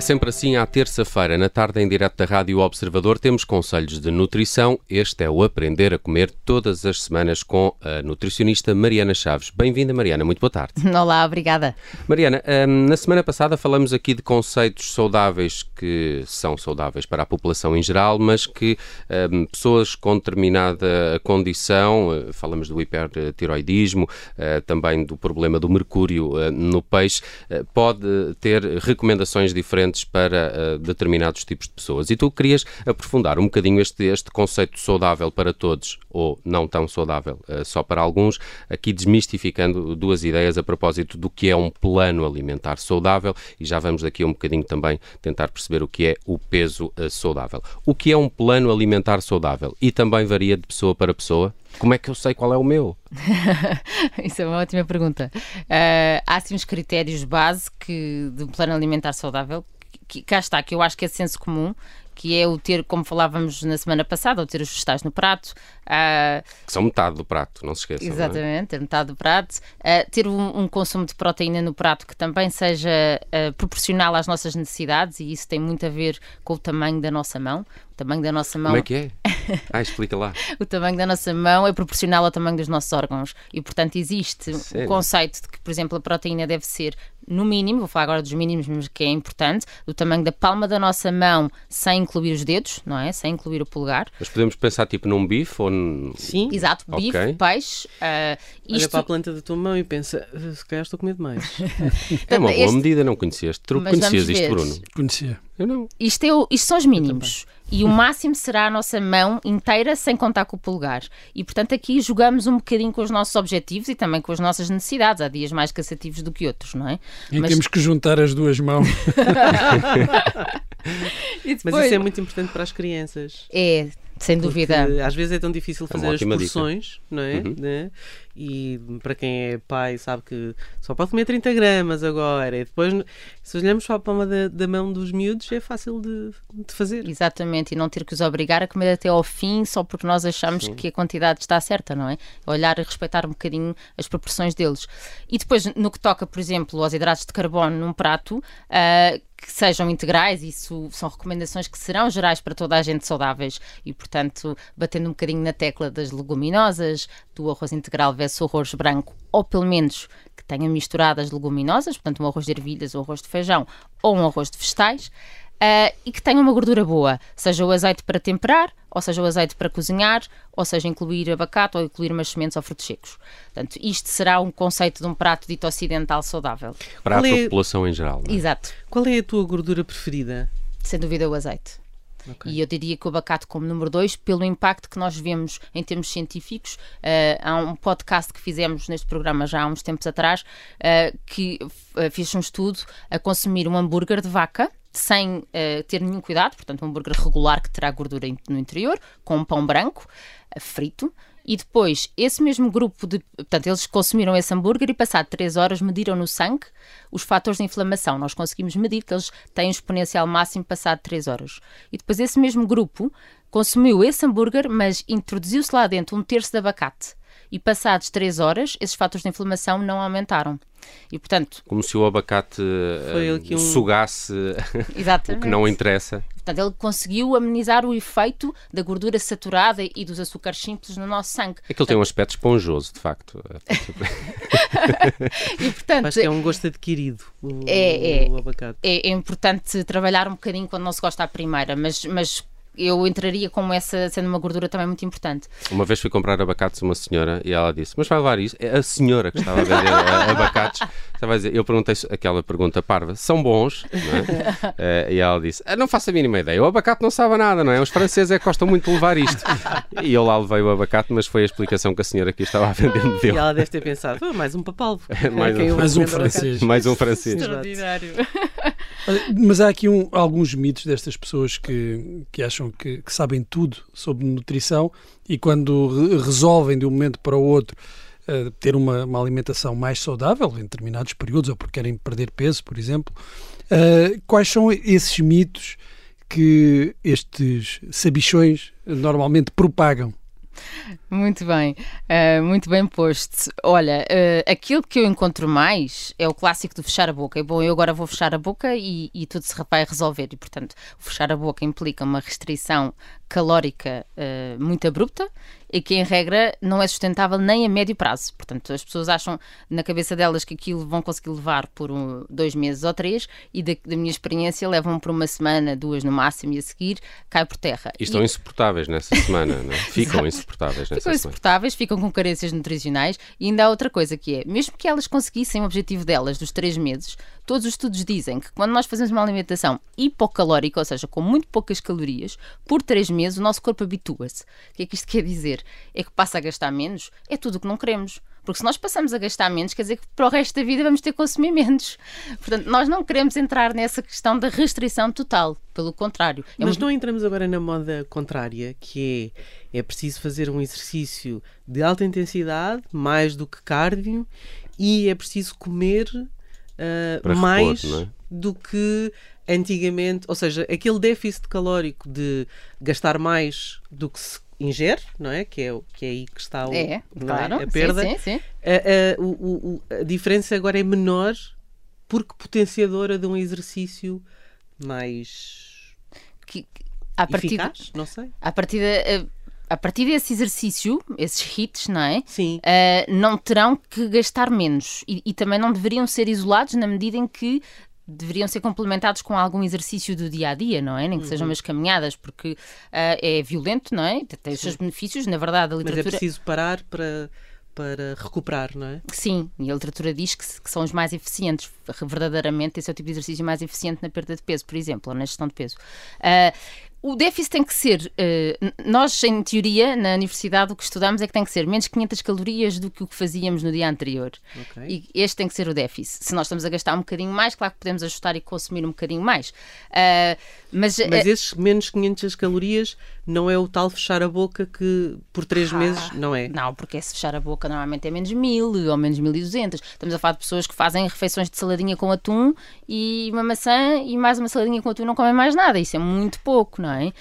É sempre assim à terça-feira, na tarde em direto da Rádio Observador, temos conselhos de nutrição. Este é o Aprender a Comer todas as semanas com a nutricionista Mariana Chaves. Bem-vinda, Mariana, muito boa tarde. Olá, obrigada. Mariana, hum, na semana passada falamos aqui de conceitos saudáveis que são saudáveis para a população em geral, mas que hum, pessoas com determinada condição, eh, falamos do hipertiroidismo, eh, também do problema do mercúrio eh, no peixe, pode ter recomendações diferentes diferentes para uh, determinados tipos de pessoas. E tu querias aprofundar um bocadinho este, este conceito saudável para todos, ou não tão saudável uh, só para alguns, aqui desmistificando duas ideias a propósito do que é um plano alimentar saudável e já vamos daqui um bocadinho também tentar perceber o que é o peso uh, saudável. O que é um plano alimentar saudável? E também varia de pessoa para pessoa? Como é que eu sei qual é o meu? Isso é uma ótima pergunta. Uh, há sim uns critérios base que, de um plano alimentar saudável, que, cá está, que eu acho que é senso comum, que é o ter, como falávamos na semana passada, o ter os vegetais no prato. Uh, que são metade do prato, não se esqueçam. É? Exatamente, é? ter metade do prato. Uh, ter um, um, consumo de proteína no prato que também seja uh, proporcional às nossas necessidades, e isso tem muito a ver com o tamanho da nossa mão. O tamanho da nossa mão. Como é que é? Ah, explica lá. o tamanho da nossa mão é proporcional ao tamanho dos nossos órgãos e, portanto, existe Sério? o conceito de que, por exemplo, a proteína deve ser no mínimo, vou falar agora dos mínimos, mas que é importante, do tamanho da palma da nossa mão, sem incluir os dedos, não é? Sem incluir o polegar. Mas podemos pensar tipo num bife ou num... Sim. Exato, bife, okay. peixe. Uh, isto... Olha para a planta da tua mão e pensa, se calhar estou a comer demais. é uma boa este... medida, não conhecias. Tu conhecias isto, Bruno? Conhecia. Eu não. Isto, é o, isto são os mínimos. E o máximo será a nossa mão inteira sem contar com o polegar. E portanto aqui jogamos um bocadinho com os nossos objetivos e também com as nossas necessidades. Há dias mais cansativos do que outros, não é? E Mas... temos que juntar as duas mãos. depois... Mas isso é muito importante para as crianças. É, sem dúvida. às vezes é tão difícil fazer é as porções, não é? Uhum. Né? E para quem é pai sabe que só pode comer 30 gramas agora. E depois, se olhamos para a palma da, da mão dos miúdos, é fácil de, de, fazer. Exatamente, e não ter que os obrigar a comer até ao fim só porque nós achamos Sim. que a quantidade está certa, não é? Olhar e respeitar um bocadinho as proporções deles. E depois, no que toca, por exemplo, aos hidratos de carbono num prato, uh, que sejam integrais, isso são recomendações que serão gerais para toda a gente saudáveis e, portanto, batendo um bocadinho na tecla das leguminosas, do arroz integral versus arroz branco, ou pelo menos que tenha misturadas leguminosas, portanto, um arroz de ervilhas, um arroz de feijão ou um arroz de vegetais. Uh, e que tenha uma gordura boa, seja o azeite para temperar, ou seja o azeite para cozinhar, ou seja incluir abacate ou incluir umas sementes ou frutos secos. Portanto, isto será um conceito de um prato dito ocidental saudável. Para Qual a é... população em geral. É? Exato. Qual é a tua gordura preferida? Sem dúvida o azeite. Okay. E eu diria que o abacate como número dois, pelo impacto que nós vemos em termos científicos. Uh, há um podcast que fizemos neste programa já há uns tempos atrás, uh, que uh, fez um estudo a consumir um hambúrguer de vaca sem uh, ter nenhum cuidado, portanto, um hambúrguer regular que terá gordura no interior, com um pão branco uh, frito. E depois, esse mesmo grupo de. Portanto, eles consumiram esse hambúrguer e, passado 3 horas, mediram no sangue os fatores de inflamação. Nós conseguimos medir que eles têm um exponencial máximo passado 3 horas. E depois, esse mesmo grupo consumiu esse hambúrguer, mas introduziu-se lá dentro um terço de abacate e passados 3 horas, esses fatores de inflamação não aumentaram. E, portanto, Como se o abacate uh, um... sugasse o que não interessa. Portanto, ele conseguiu amenizar o efeito da gordura saturada e dos açúcares simples no nosso sangue. É que ele tem um aspecto esponjoso, de facto. e, portanto, Acho que é um gosto adquirido o, é, o abacate. É, é, importante trabalhar um bocadinho quando não se gosta à primeira, mas, mas eu entraria como essa sendo uma gordura também muito importante. Uma vez fui comprar abacates uma senhora e ela disse: Mas vai levar isso? É a senhora que estava a vender abacates. Estava a dizer, eu perguntei aquela pergunta parva: são bons? É? uh, e ela disse: ah, Não faço a mínima ideia. O abacate não sabe nada, não é? Os franceses é que gostam muito de levar isto. E eu lá levei o abacate, mas foi a explicação que a senhora que estava a vender me deu. E ela deve ter pensado: oh, mais um papalvo. mais, um, mais um francês. Mais um francês. Extraordinário. Mas há aqui um, alguns mitos destas pessoas que, que acham que, que sabem tudo sobre nutrição e quando re resolvem de um momento para o outro uh, ter uma, uma, alimentação mais saudável em determinados períodos ou porque querem perder peso, por exemplo, uh, quais são esses mitos que estes sabichões normalmente propagam? Muito bem, uh, muito bem posto. Olha, uh, aquilo que eu encontro mais é o clássico de fechar a boca. É bom, eu agora vou fechar a boca e, e tudo se vai resolver. E, portanto, fechar a boca implica uma restrição calórica uh, muito abrupta e que, em regra, não é sustentável nem a médio prazo. Portanto, as pessoas acham na cabeça delas que aquilo vão conseguir levar por um, dois meses ou três e, da, da, minha experiência, levam por uma semana, duas no máximo e a seguir cai por terra. E estão e... insuportáveis nessa semana, não é? Ficam insuportáveis nessa ficam insuportáveis, ficam com carências nutricionais e ainda há outra coisa que é, mesmo que elas conseguissem o objetivo delas dos três meses, todos os estudos dizem que quando nós fazemos uma alimentação hipocalórica, ou seja, com muito poucas calorias, por três meses o nosso corpo habitua-se. O que é que isto quer dizer? É que passa a gastar menos? É tudo o que não queremos. Porque se nós passamos a gastar menos, quer dizer que para o resto da vida vamos ter que consumir menos. Portanto, nós não queremos entrar nessa questão da restrição total. Pelo contrário. É Mas não entramos agora na moda contrária, que é, é preciso fazer um exercício de alta intensidade, mais do que cardio, e é preciso comer uh, mais repor, é? do que antigamente, ou seja, aquele déficit calórico de gastar mais do que se ingere, não é? Que é, que é aí que está o, é, claro. É? a perda. Sim, sim, sim. A, a, o, a, diferença agora é menor porque potenciadora de um exercício mais que, a partir eficaz, não sei. A partir de, a partir desse exercício, esses hits, não é? Sim. Uh, não terão que gastar menos e, e, também não deveriam ser isolados na medida em que deveriam ser complementados com algum exercício do dia a dia, não é? Nem que sejam uhum. umas caminhadas, porque uh, é violento, não é? Tem os seus benefícios, na verdade, a literatura. Mas é preciso parar para para recuperar, não é? Sim, e a literatura diz que, que, são os mais eficientes, verdadeiramente, esse é o tipo de exercício mais eficiente na perda de peso, por exemplo, ou na gestão de peso. Uh, o déficit tem que ser, uh, nós em teoria na universidade o que estudamos é que tem que ser menos 500 calorias do que o que fazíamos no dia anterior. Okay. E este tem que ser o déficit. Se nós estamos a gastar um bocadinho mais, claro que podemos ajustar e consumir um bocadinho mais. Uh, mas mas uh, esses menos 500 calorias não é o tal fechar a boca que por 3 ah, meses não é? Não, porque esse fechar a boca normalmente é menos 1000 ou menos 1200. Estamos a falar de pessoas que fazem refeições de saladinha com atum e uma maçã e mais uma saladinha com atum não comem mais nada. Isso é muito pouco, não é? não é?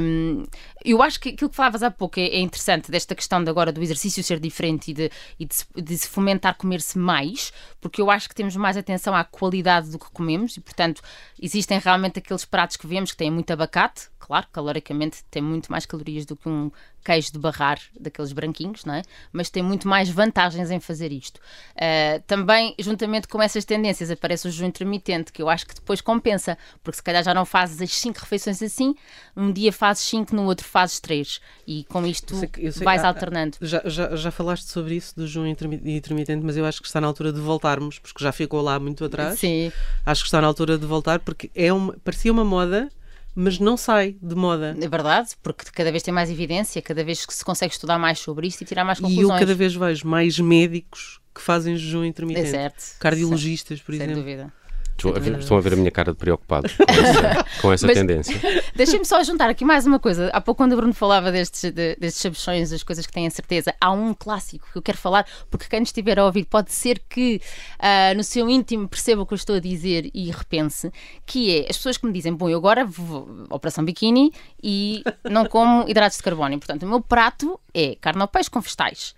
Um, eu acho que aquilo que falavas há pouco é, é, interessante, desta questão de agora do exercício ser diferente e de, e de, de se fomentar comer-se mais, porque eu acho que temos mais atenção à qualidade do que comemos e, portanto, existem realmente aqueles pratos que vemos que têm muito abacate, claro, caloricamente tem muito mais calorias do que um queijo de barrar daqueles branquinhos, não é? Mas tem muito mais vantagens em fazer isto. Uh, também, juntamente com essas tendências, aparece o jejum intermitente, que eu acho que depois compensa, porque se calhar já não fazes as 5 refeições assim, um dia fazes 5, no outro fazes 3, e com isto eu sei, eu sei, vais ah, alternando. Já, já, já falaste sobre isso do jejum intermitente, mas eu acho que está na altura de voltarmos, porque já ficou lá muito atrás. Sim. Acho que está na altura de voltar, porque é uma, parecia uma moda mas não sai de moda. É verdade, porque cada vez tem mais evidência, cada vez que se consegue estudar mais sobre isto e tirar mais conclusões. E eu cada vez vejo mais médicos que fazem jejum intermitente. É certo. Cardiologistas, por Sem exemplo. Sem dúvida. Estão a, ver, estão a ver a minha cara de preocupado com essa, com essa Mas, tendência. Deixem-me só juntar aqui mais uma coisa. Há pouco, quando o Bruno falava destes, de, destes sabichões, das coisas que têm a certeza, há um clássico que eu quero falar, porque quem estiver a ouvir pode ser que uh, no seu íntimo perceba o que eu estou a dizer e repense, que é as pessoas que me dizem, bom, eu agora vou operação biquíni e não como hidratos de carbono. Portanto, o meu prato é carne ao peixe com vegetais.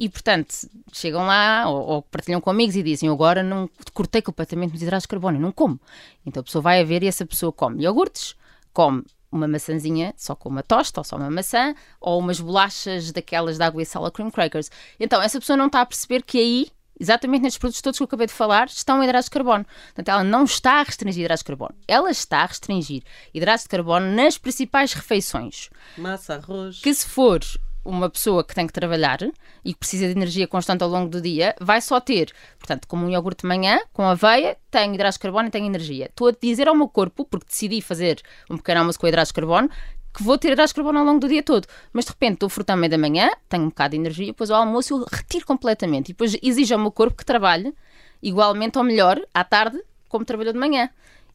E, portanto, chegam lá ou, ou, partilham com amigos e dizem: Agora não cortei completamente os hidratos de carbono, não como. Então a pessoa vai a ver e essa pessoa come iogurtes, come uma maçãzinha só com uma tosta ou só uma maçã, ou umas bolachas daquelas de água e sal, cream crackers. Então essa pessoa não está a perceber que aí exatamente nestes produtos todos que eu acabei de falar, estão hidratos de carbono. Portanto, ela não está a restringir hidratos de carbono. Ela está a restringir hidratos de carbono nas principais refeições. Massa, arroz. Que se for uma pessoa que tem que trabalhar e que precisa de energia constante ao longo do dia, vai só ter, portanto, como um iogurte de manhã, com aveia, tem hidratos de carbono e tem energia. Estou a dizer ao meu corpo, porque decidi fazer um pequeno almoço com hidratos de carbono, que vou ter hidratos de carbono ao longo do dia todo. Mas de repente estou a frutar meio da manhã, tenho um bocado de energia, depois ao almoço eu retiro completamente. E depois exijo ao meu corpo que trabalhe igualmente ou melhor à tarde, como trabalhou de manhã.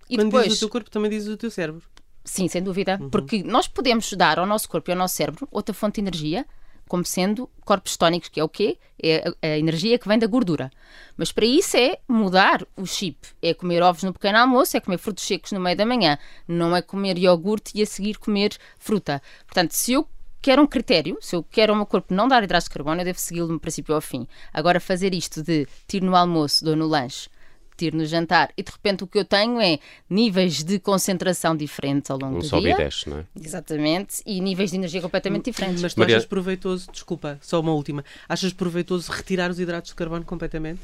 E Quando depois... dizes o teu corpo, também dizes o teu cérebro. Sim, sem dúvida. Uhum. Porque nós podemos dar ao nosso corpo e ao nosso cérebro outra fonte de energia, como sendo corpos tónicos, que é o quê? É a, energia que vem da gordura. Mas para isso é mudar o chip. É comer ovos no pequeno almoço, é comer frutos secos no meio da manhã. Não é comer iogurte e a seguir comer fruta. Portanto, se eu quero um critério, se eu quero o meu corpo não dar hidratos de carbono, eu devo segui-lo no princípio ao fim. Agora, fazer isto de tiro no almoço, dou no lanche, tiro no jantar e de repente o que eu tenho é níveis de concentração diferentes ao longo um do sobe dia. e desce, não é? Exatamente, e níveis de energia completamente diferentes. Mas tu Maria... achas proveitoso, desculpa, só uma última, achas proveitoso retirar os hidratos de carbono completamente?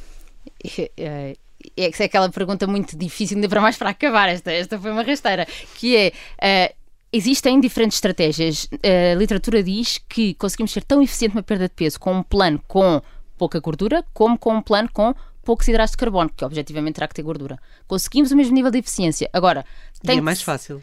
É, é, é aquela pergunta muito difícil, ainda para mais para acabar, esta, esta foi uma rasteira, que é. Uh, Existem diferentes estratégias. A literatura diz que conseguimos ser tão eficiente na perda de peso com um plano com pouca gordura, como com um plano com poucos hidratos de carbono, que objetivamente terá que ter gordura. Conseguimos o mesmo nível de eficiência. Agora, tem e é mais fácil.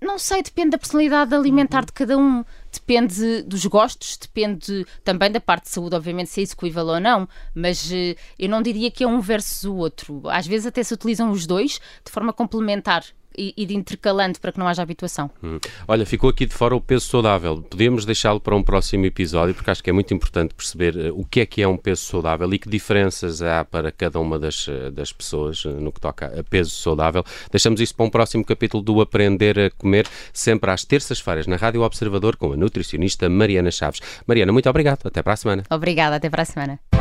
Não sei, depende da personalidade alimentar uhum. de cada um, depende dos gostos, depende também da parte de saúde, obviamente, se é execuível ou não, mas uh, eu não diria que é um versus o outro. Às vezes até se utilizam os dois de forma complementar ir intercalando para que não haja habituação. Hum. Olha, ficou aqui de fora o peso saudável. Podemos deixá-lo para um próximo episódio, porque acho que é muito importante perceber uh, o que é que é um peso saudável e que diferenças há para cada uma das, uh, das pessoas uh, no que toca a peso saudável. Deixamos isso para um próximo capítulo do Aprender a Comer, sempre às terças-feiras, na Rádio Observador, com a nutricionista Mariana Chaves. Mariana, muito obrigado. Até para a semana. Obrigada, até para a semana.